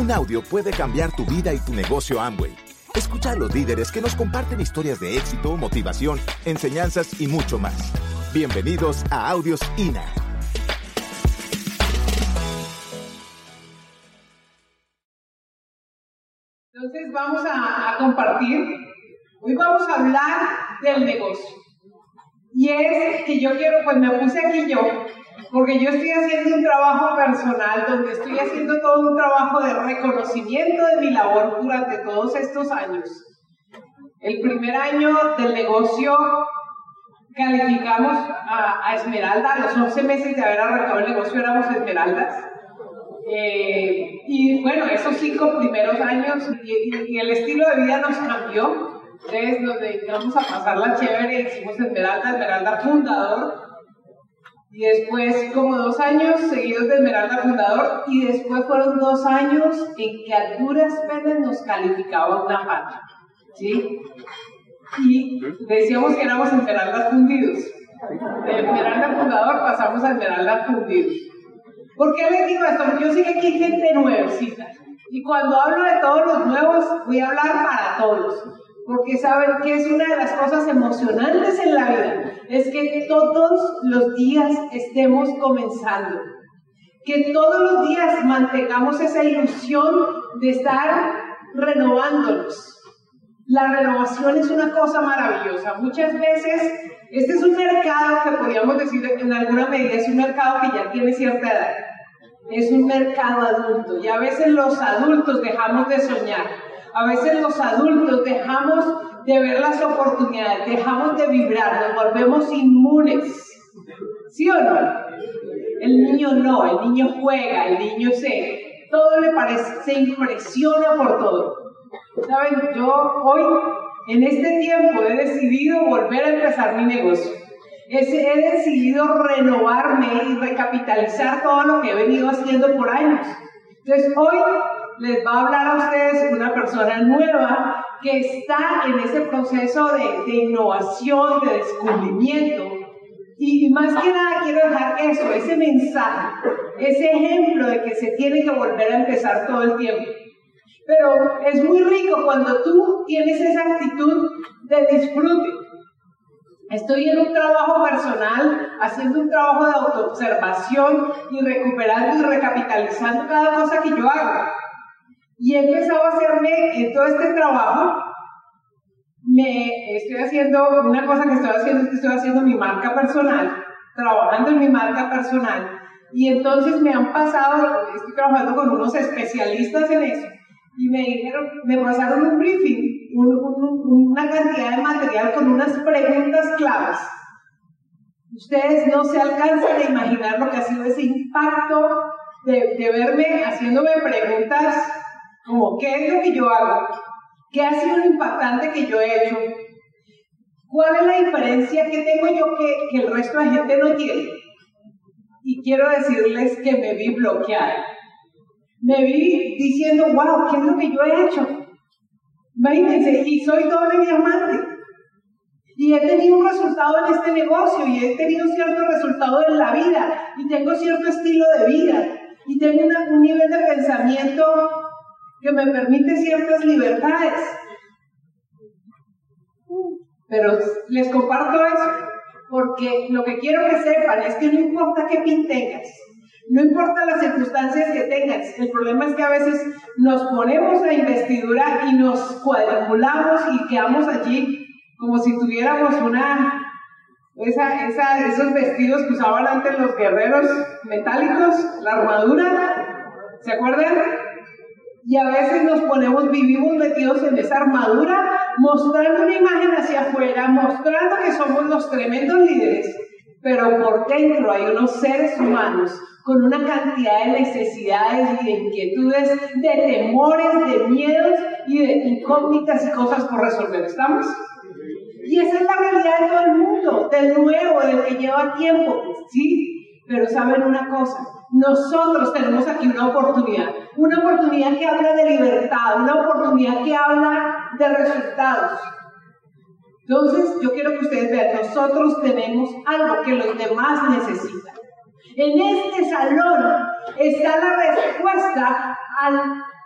Un audio puede cambiar tu vida y tu negocio Amway. Escucha a los líderes que nos comparten historias de éxito, motivación, enseñanzas y mucho más. Bienvenidos a Audios INA. Entonces vamos a, compartir, hoy vamos a hablar del negocio. Y es que yo quiero, pues me puse aquí yo, porque yo estoy haciendo un trabajo personal donde estoy haciendo todo un trabajo de reconocimiento de mi labor durante todos estos años. El primer año del negocio calificamos a, Esmeralda, a los 11 meses de haber arrancado el negocio éramos Esmeraldas. Eh, y bueno, esos cinco primeros años y, y el estilo de vida nos cambió. Entonces nos dedicamos a pasar la chévere, hicimos Esmeralda, Esmeralda fundador, y después, como dos años seguidos de Esmeralda Fundador, y después fueron dos años en que a duras penas nos calificaba una pata. ¿Sí? Y decíamos que éramos Esmeraldas Fundidos. De Esmeralda Fundador pasamos a Esmeralda Fundidos. ¿Por qué les digo esto? Porque yo sé que aquí hay gente nuevecita. Y cuando hablo de todos los nuevos, voy a hablar para todos porque saben que es una de las cosas emocionantes en la vida, es que todos los días estemos comenzando, que todos los días mantengamos esa ilusión de estar renovándonos. La renovación es una cosa maravillosa. Muchas veces, este es un mercado que podríamos decir en alguna medida, es un mercado que ya tiene cierta edad. Es un mercado adulto y a veces los adultos dejamos de soñar a veces los adultos dejamos de ver las oportunidades, dejamos de vibrar, nos volvemos inmunes. ¿Sí o no? El niño no, el niño juega, el niño se, todo le parece, se impresiona por todo. ¿Saben? Yo hoy, en este tiempo, he decidido volver a empezar mi negocio. He decidido renovarme y recapitalizar todo lo que he venido haciendo por años. Entonces, hoy les va a hablar a ustedes una persona nueva que está en ese proceso de, innovación, de descubrimiento. Y más que nada quiero dejar eso, ese mensaje, ese ejemplo de que se tiene que volver a empezar todo el tiempo. Pero es muy rico cuando tú tienes esa actitud de disfrute. Estoy en un trabajo personal, haciendo un trabajo de autoobservación y recuperando y recapitalizando cada cosa que yo hago. Y he empezado a hacerme en todo este trabajo, me estoy haciendo, una cosa que estoy haciendo es que estoy haciendo mi marca personal, trabajando en mi marca personal. Y entonces me han pasado, estoy trabajando con unos especialistas en eso, y me dijeron, me pasaron un briefing, una cantidad de material con unas preguntas claves. Ustedes no se alcanzan a imaginar lo que ha sido ese impacto de, de verme haciéndome preguntas como, ¿qué es lo que yo hago? ¿Qué ha sido lo impactante que yo he hecho? ¿Cuál es la diferencia que tengo yo que, que el resto de gente no tiene? Y quiero decirles que me vi bloqueada. Me vi diciendo, wow, ¿qué es lo que yo he hecho? Imagínense, y soy doble diamante. Y he tenido un resultado en este negocio y he tenido cierto resultado en la vida y tengo cierto estilo de vida y tengo un nivel de pensamiento que me permite ciertas libertades. Pero les comparto eso, porque lo que quiero que sepan es que no importa qué pin tengas, no importa las circunstancias que tengas, el problema es que a veces nos ponemos la investidura y nos cuadriculamos y quedamos allí como si tuviéramos una, esa, esos vestidos que usaban antes los guerreros metálicos, la armadura, ¿se acuerdan? Y a veces nos ponemos, vivimos metidos en esa armadura, mostrando una imagen hacia afuera, mostrando que somos los tremendos líderes, pero por dentro hay unos seres humanos con una cantidad de necesidades y de inquietudes, de temores, de miedos y de incógnitas y cosas por resolver. ¿Estamos? Y esa es la realidad de todo el mundo, del nuevo, del que lleva tiempo, ¿sí? Pero saben una cosa, nosotros tenemos aquí una oportunidad, una oportunidad que habla de libertad, una oportunidad que habla de resultados. Entonces, yo quiero que ustedes vean, nosotros tenemos algo que los demás necesitan. En este salón está la respuesta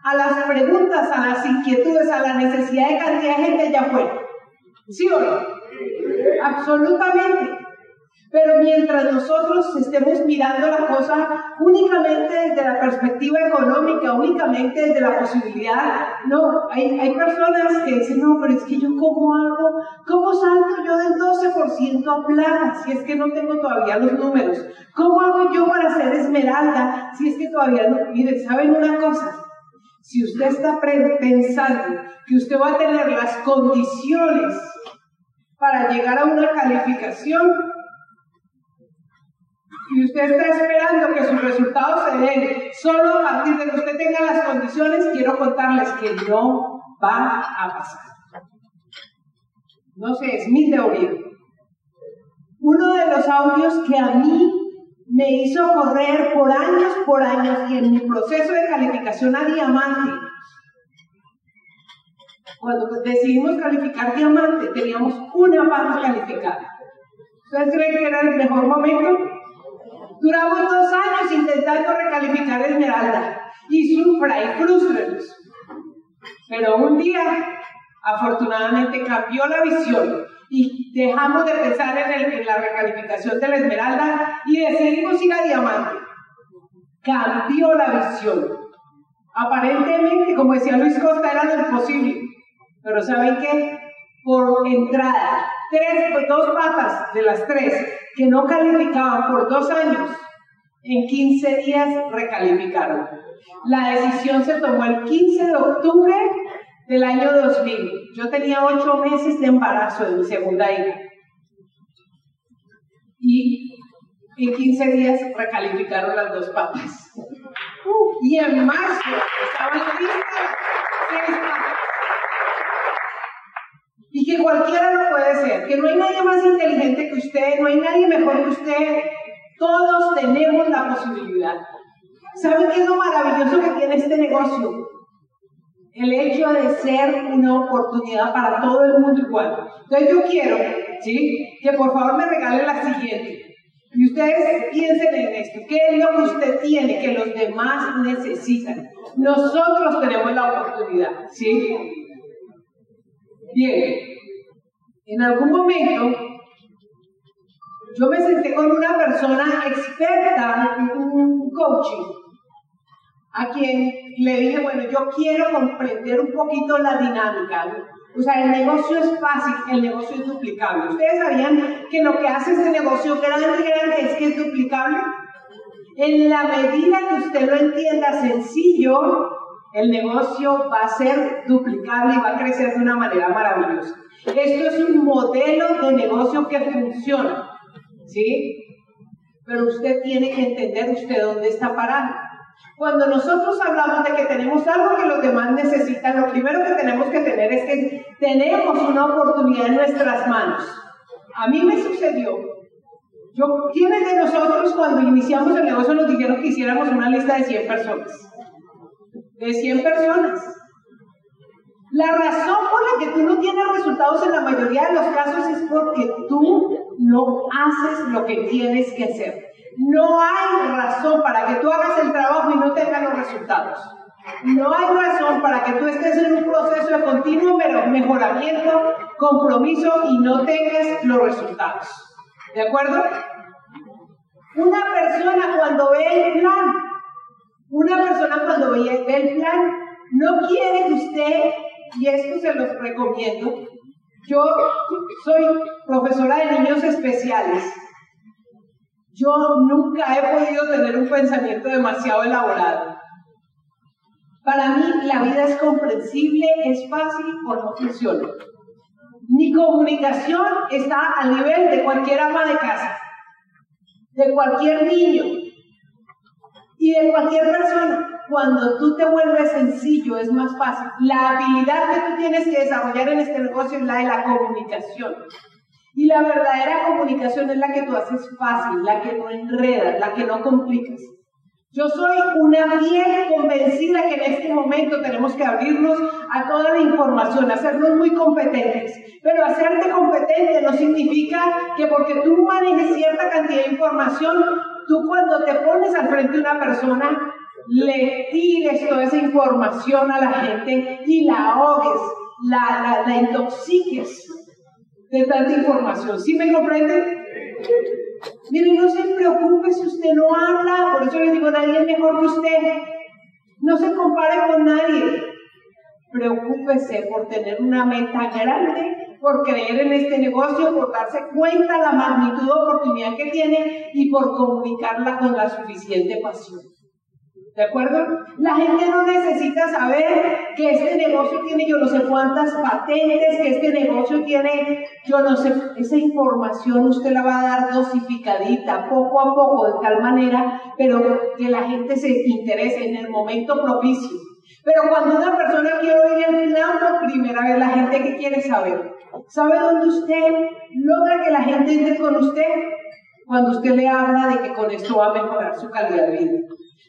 a las preguntas, a las inquietudes, a la necesidad de cantidad de gente allá afuera. ¿Sí o no? Absolutamente. Pero mientras nosotros estemos mirando la cosa únicamente desde la perspectiva económica, únicamente desde la posibilidad, no, hay, hay personas que dicen, no, pero es que yo cómo hago, cómo salto yo del 12% a plata si es que no tengo todavía los números, cómo hago yo para ser esmeralda si es que todavía no, miren, ¿saben una cosa? Si usted está pensando que usted va a tener las condiciones para llegar a una calificación, y usted está esperando que sus resultados se den solo a partir de que usted tenga las condiciones, quiero contarles que no va a pasar. No sé, es mi teoría. Uno de los audios que a mí me hizo correr por años, por años, y en mi proceso de calificación a diamante, cuando decidimos calificar diamante, teníamos una pata calificada. ¿Ustedes creen que era el mejor momento? Duramos dos años intentando recalificar Esmeralda y sufra y frustrenos. Pero un día, afortunadamente, cambió la visión y dejamos de pensar en, la recalificación de la Esmeralda y decidimos ir a Diamante. Cambió la visión. Aparentemente, como decía Luis Costa, era lo imposible. Pero ¿saben qué? Por entrada, dos patas de las tres que no calificaban por dos años, en 15 días recalificaron. La decisión se tomó el 15 de octubre del año 2000. Yo tenía ocho meses de embarazo de mi segunda hija. Y en 15 días recalificaron las dos patas. y en marzo estaban listas seis y que cualquiera lo puede ser, que no hay nadie más inteligente que usted, no hay nadie mejor que usted, todos tenemos la posibilidad. ¿Saben qué es lo maravilloso que tiene este negocio? El hecho de ser una oportunidad para todo el mundo igual. Entonces yo quiero, ¿sí? Que por favor me regalen la siguiente. Y ustedes piensen en esto. ¿Qué es lo que usted tiene que los demás necesitan? Nosotros tenemos la oportunidad, ¿sí? Bien, en algún momento yo me senté con una persona experta en un coaching, a quien le dije, bueno, yo quiero comprender un poquito la dinámica. O sea, el negocio es fácil, el negocio es duplicable. ¿Ustedes sabían que lo que hace este negocio grande, grande es que es duplicable? En la medida que usted lo entienda sencillo, el negocio va a ser duplicable y va a crecer de una manera maravillosa. Esto es un modelo de negocio que funciona, ¿sí? Pero usted tiene que entender usted dónde está parado. Cuando nosotros hablamos de que tenemos algo que los demás necesitan, lo primero que tenemos que tener es que tenemos una oportunidad en nuestras manos. A mí me sucedió. Yo, ¿Quiénes de nosotros cuando iniciamos el negocio nos dijeron que hiciéramos una lista de 100 personas? De 100 personas. La razón por la que tú no tienes resultados en la mayoría de los casos es porque tú no haces lo que tienes que hacer. No hay razón para que tú hagas el trabajo y no tengas los resultados. No hay razón para que tú estés en un proceso de continuo mejoramiento, compromiso y no tengas los resultados. ¿De acuerdo? Una persona cuando ve el plan una persona cuando ve el plan no quiere que usted, y esto se los recomiendo, yo soy profesora de niños especiales. Yo nunca he podido tener un pensamiento demasiado elaborado. Para mí la vida es comprensible, es fácil o no funciona. Mi comunicación está a nivel de cualquier ama de casa, de cualquier niño, y de cualquier persona. Cuando tú te vuelves sencillo es más fácil. La habilidad que tú tienes que desarrollar en este negocio es la de la comunicación. Y la verdadera comunicación es la que tú haces fácil, la que no enredas, la que no complicas. Yo soy una bien convencida que en este momento tenemos que abrirnos a toda la información, hacernos muy competentes. Pero hacerte competente no significa que porque tú manejes cierta cantidad de información, tú cuando te pones al frente de una persona, le tires toda esa información a la gente y la ahogues, la, intoxiques de tanta información. ¿Sí me comprenden? Miren, no se preocupe si usted no habla, por eso le digo, nadie es mejor que usted. No se compare con nadie. Preocúpese por tener una meta grande, por creer en este negocio, por darse cuenta la magnitud de oportunidad que tiene y por comunicarla con la suficiente pasión. ¿De acuerdo? La gente no necesita saber que este negocio tiene yo no sé cuántas patentes, que este negocio tiene yo no sé, esa información usted la va a dar dosificadita, poco a poco, de tal manera, pero que la gente se interese en el momento propicio. Pero cuando una persona quiere oír el plan por primera vez, la gente que quiere saber, ¿sabe dónde usted logra que la gente entre con usted? Cuando usted le habla de que con esto va a mejorar su calidad de vida.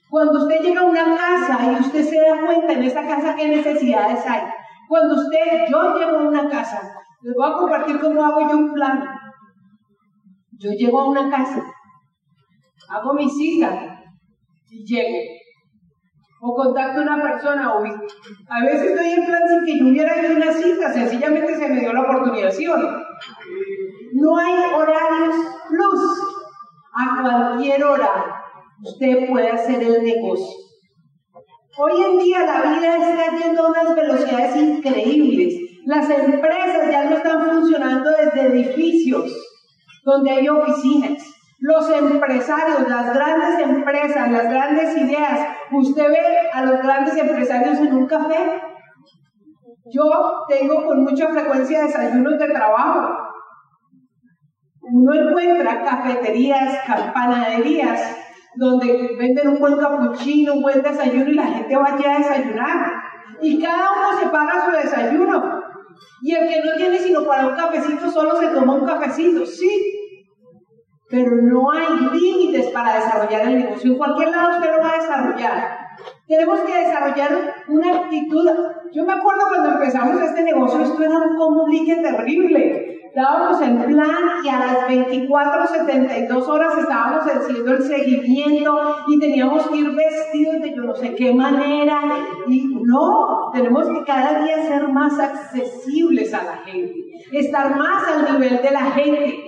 Cuando usted llega a una casa y usted se da cuenta en esa casa qué necesidades hay. Cuando usted, yo llego a una casa, les voy a compartir cómo hago yo un plan. Yo llego a una casa, hago mi cita y llego. O contacto a una persona, o a veces estoy en plan sin que yo hubiera hecho una cita, sencillamente se me dio la oportunidad, ¿sí o no? No hay horarios plus. A cualquier hora usted puede hacer el negocio. Hoy en día la vida está yendo a unas velocidades increíbles. Las empresas ya no están funcionando desde edificios donde hay oficinas. Los empresarios, las grandes empresas, las grandes ideas. Usted ve a los grandes empresarios en un café. Yo tengo con mucha frecuencia desayunos de trabajo. Uno encuentra cafeterías, campanaderías, donde venden un buen capuchino, un buen desayuno y la gente va allá a desayunar. Y cada uno se paga su desayuno. Y el que no tiene sino para un cafecito, solo se toma un cafecito, sí. Pero no hay límites para desarrollar el negocio. En cualquier lado usted lo va a desarrollar. Tenemos que desarrollar una actitud. Yo me acuerdo cuando empezamos este negocio, esto era un complique terrible dábamos el plan y a las 24, 72 horas estábamos haciendo el seguimiento y teníamos que ir vestidos de yo no sé qué manera. Y no, tenemos que cada día ser más accesibles a la gente, estar más al nivel de la gente.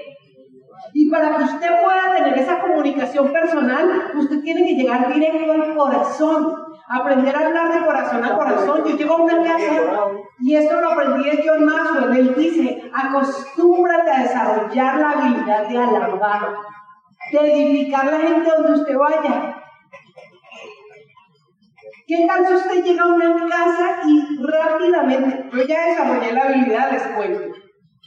Y para que usted pueda tener esa comunicación personal, usted tiene que llegar directo al corazón aprender a hablar de corazón a corazón. Yo llego a una casa y esto lo aprendí de John Maxwell. Él dice, acostúmbrate a desarrollar la habilidad de alabar, de edificar la gente donde usted vaya. ¿Qué tal si usted llega a una casa y rápidamente, yo ya desarrollé la habilidad, les cuento,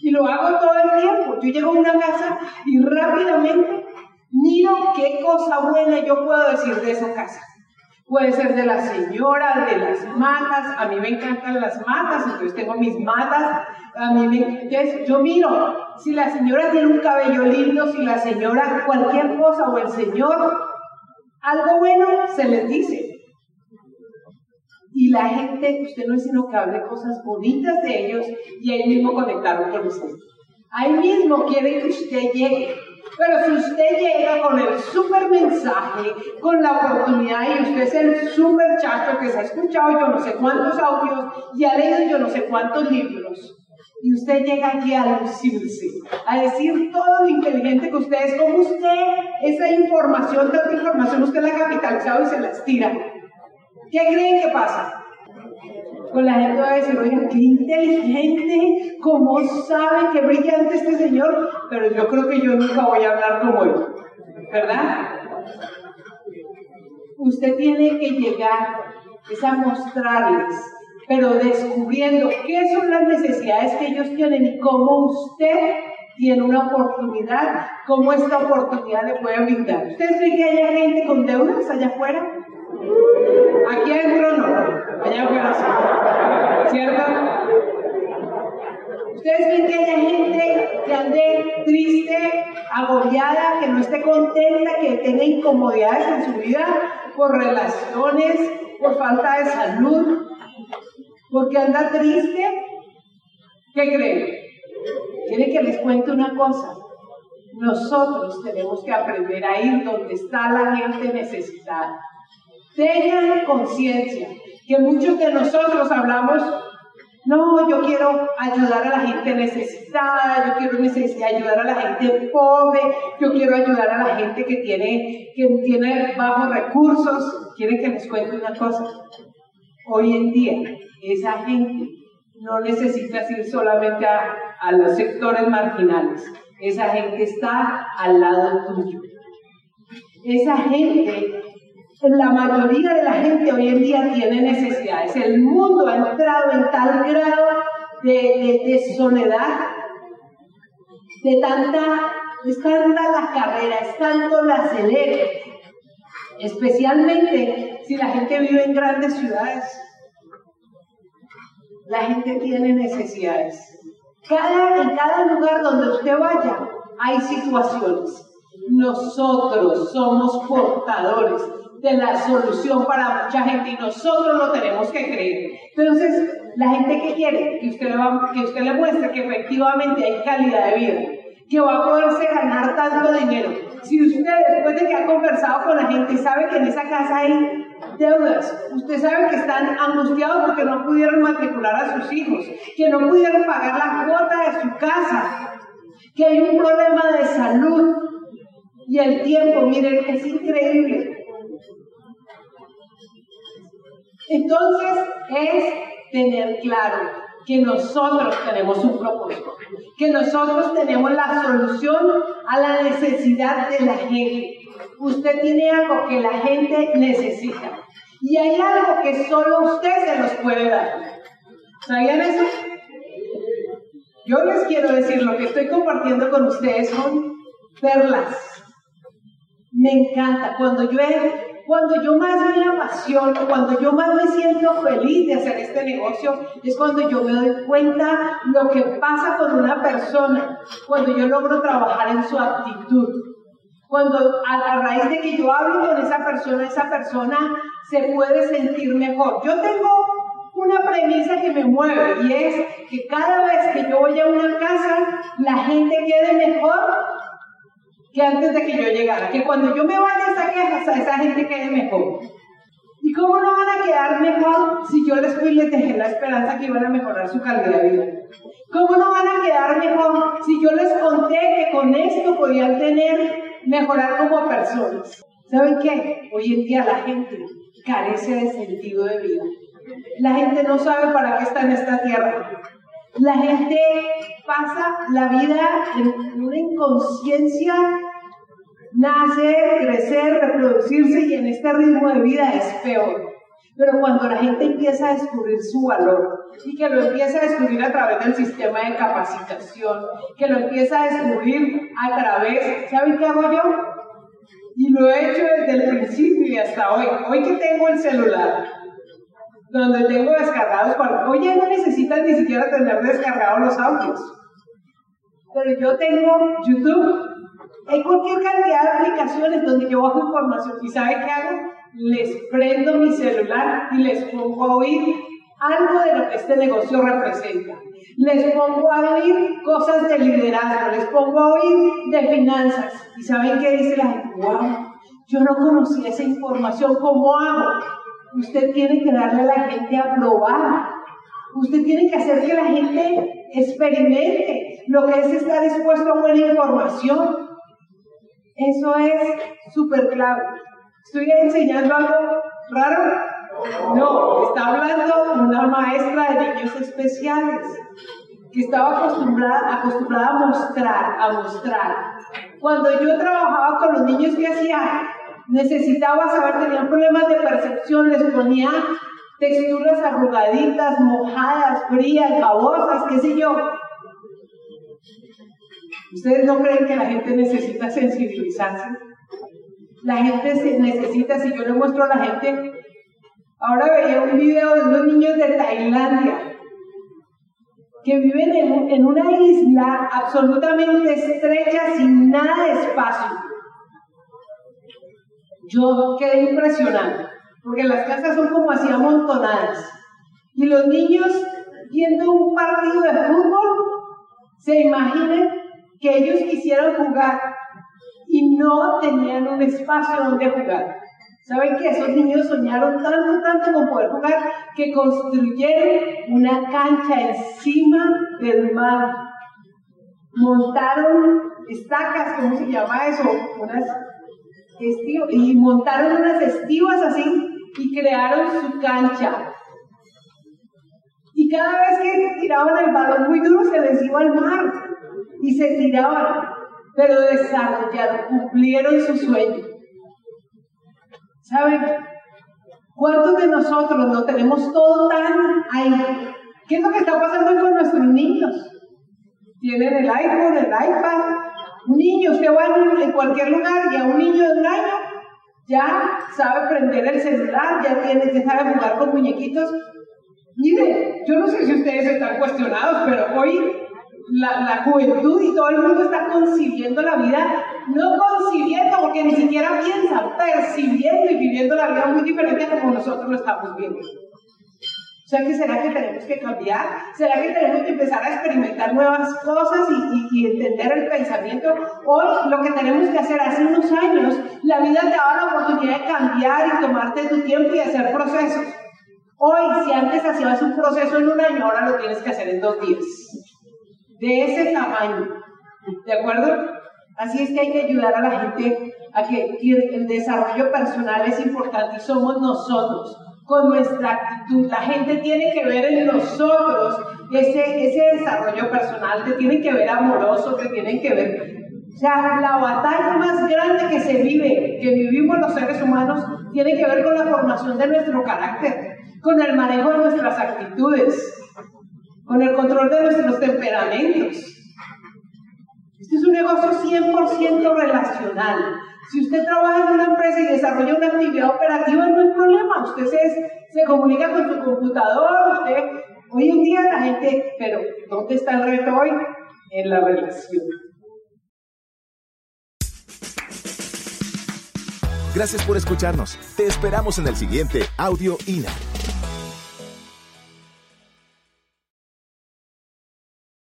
y lo hago todo el tiempo, yo llego a una casa y rápidamente miro qué cosa buena yo puedo decir de esa casa. Puede ser de la señora, de las matas. A mí me encantan las matas, entonces tengo mis matas. A mí me, yo miro si la señora tiene un cabello lindo, si la señora cualquier cosa o el señor, algo bueno se les dice. Y la gente, usted no es sino que hable cosas bonitas de ellos y ahí mismo conectaron con usted. Ahí mismo quiere que usted llegue. Pero si usted llega con el super mensaje, con la oportunidad y usted es el super chacho que se ha escuchado yo no sé cuántos audios y ha leído yo no sé cuántos libros, y usted llega aquí a lucirse, a decir todo lo inteligente que usted es, como usted, esa información, tanta información, usted la ha capitalizado y se la estira. ¿Qué creen que pasa? Con la gente va a decir, oiga, qué inteligente, cómo sabe, qué brillante este señor, pero yo creo que yo nunca voy a hablar como él, ¿verdad? Usted tiene que llegar, es a mostrarles, pero descubriendo qué son las necesidades que ellos tienen y cómo usted tiene una oportunidad, cómo esta oportunidad le puede brindar. ¿Ustedes creen que haya gente con deudas allá afuera? Aquí adentro no, allá afuera sí. ¿Cierto? ¿Ustedes ven que haya gente que ande triste, agobiada, que no esté contenta, que tenga incomodidades en su vida por relaciones, por falta de salud, porque anda triste? ¿Qué creen? Quiere que les cuente una cosa. Nosotros tenemos que aprender a ir donde está la gente necesitada. Tengan conciencia que muchos de nosotros hablamos, no, yo quiero ayudar a la gente necesitada, yo quiero ayudar a la gente pobre, yo quiero ayudar a la gente que tiene, que tiene bajos recursos. ¿Quieren que les cuente una cosa? Hoy en día, esa gente no necesita ir solamente a, a los sectores marginales. Esa gente está al lado tuyo. Esa gente la mayoría de la gente hoy en día tiene necesidades. El mundo ha entrado en tal grado de, soledad, de tanta, es tanta la carrera, es tanto la acelere, especialmente si la gente vive en grandes ciudades. La gente tiene necesidades. En cada lugar donde usted vaya hay situaciones. Nosotros somos portadores de la solución para mucha gente y nosotros lo tenemos que creer. Entonces, la gente que quiere que usted, le va, que usted le muestre que efectivamente hay calidad de vida, que va a poderse ganar tanto dinero. Si usted después de que ha conversado con la gente sabe que en esa casa hay deudas, usted sabe que están angustiados porque no pudieron matricular a sus hijos, que no pudieron pagar la cuota de su casa, que hay un problema de salud y el tiempo, miren, es increíble. Entonces es tener claro que nosotros tenemos un propósito, que nosotros tenemos la solución a la necesidad de la gente. Usted tiene algo que la gente necesita y hay algo que solo usted se los puede dar. ¿Sabían eso? Yo les quiero decir, lo que estoy compartiendo con ustedes son perlas. Me encanta. Cuando yo cuando yo más me apasiono, cuando yo más me siento feliz de hacer este negocio, es cuando yo me doy cuenta lo que pasa con una persona, cuando yo logro trabajar en su actitud. Cuando a, raíz de que yo hablo con esa persona, esa persona se puede sentir mejor. Yo tengo una premisa que me mueve y es que cada vez que yo voy a una casa, la gente quede mejor que antes de que yo llegara, que cuando yo me vaya esa casa, esa gente quede mejor. ¿Y cómo no van a quedar mejor si yo les fui y les dejé la esperanza que iban a mejorar su calidad de vida? ¿Cómo no van a quedar mejor si yo les conté que con esto podían tener, mejorar como personas? ¿Saben qué? Hoy en día la gente carece de sentido de vida. La gente no sabe para qué está en esta tierra. La gente pasa la vida en una inconsciencia, nacer, crecer, reproducirse y en este ritmo de vida es peor. Pero cuando la gente empieza a descubrir su valor y que lo empieza a descubrir a través del sistema de capacitación, que lo empieza a descubrir a través, ¿saben qué hago yo? Y lo he hecho desde el principio y hasta hoy. Hoy que tengo el celular, donde tengo descargados, ya no necesitan ni siquiera tener descargados los audios. Pero yo tengo YouTube, hay cualquier cantidad de aplicaciones donde yo bajo información. ¿Y sabe qué hago? Les prendo mi celular y les pongo a oír algo de lo que este negocio representa. Les pongo a oír cosas de liderazgo, les pongo a oír de finanzas. ¿Y saben qué dice la gente? ¡Wow! Yo no conocía esa información, ¿cómo hago? Usted tiene que darle a la gente a probar. Usted tiene que hacer que la gente experimente lo que es estar expuesto a buena información. Eso es súper clave. ¿Estoy enseñando algo raro? No, está hablando una maestra de niños especiales que estaba acostumbrada, a mostrar, a mostrar. Cuando yo trabajaba con los niños, ¿qué hacía? Necesitaba saber, tenían problemas de percepción, les ponía texturas arrugaditas, mojadas, frías, babosas, qué sé yo. ¿Ustedes no creen que la gente necesita sensibilizarse? La gente necesita, si yo le muestro a la gente, ahora veía un video de unos niños de Tailandia que viven en, en una isla absolutamente estrecha, sin nada de espacio yo quedé impresionada, porque las casas son como así amontonadas. Y los niños viendo un partido de fútbol, se imaginan que ellos quisieran jugar y no tenían un espacio donde jugar. ¿Saben que esos niños soñaron tanto, tanto con poder jugar que construyeron una cancha encima del mar? Montaron estacas, ¿cómo se llama eso? Unas y montaron unas estivas así y crearon su cancha. Y cada vez que tiraban el balón muy duro se les iba al mar y se tiraban, pero desarrollaron, cumplieron su sueño. ¿Saben? ¿Cuántos de nosotros no tenemos todo tan ahí? ¿Qué es lo que está pasando con nuestros niños? Tienen el iPhone, el iPad. Niños que van en cualquier lugar y a un niño de un año ya sabe prender el celular, ya, tiene, ya sabe jugar con muñequitos. Mire, yo no sé si ustedes están cuestionados, pero hoy la, la, juventud y todo el mundo está concibiendo la vida, no concibiendo porque ni siquiera piensa, percibiendo y viviendo la vida muy diferente a como nosotros lo estamos viendo. Sea, que será que tenemos que cambiar? ¿Será que tenemos que empezar a experimentar nuevas cosas y, y, entender el pensamiento? Hoy lo que tenemos que hacer, hace unos años, la vida te daba la oportunidad de cambiar y tomarte tu tiempo y hacer procesos. Hoy, si antes hacías un proceso en un año, ahora lo tienes que hacer en dos días de ese tamaño. ¿De acuerdo? Así es que hay que ayudar a la gente a que el desarrollo personal es importante y somos nosotros con nuestra actitud. La gente tiene que ver en nosotros ese, desarrollo personal, te tienen que ver amoroso, te tienen que ver. O sea, la batalla más grande que se vive, que vivimos los seres humanos, tiene que ver con la formación de nuestro carácter, con el manejo de nuestras actitudes, con el control de nuestros temperamentos. Este es un negocio 100% relacional. Si usted trabaja en una empresa y desarrolla una actividad operativa, no hay problema. Usted se, se comunica con su computador, usted... Hoy en día la gente, pero ¿dónde está el reto hoy? En la relación. Gracias por escucharnos. Te esperamos en el siguiente Audio INA.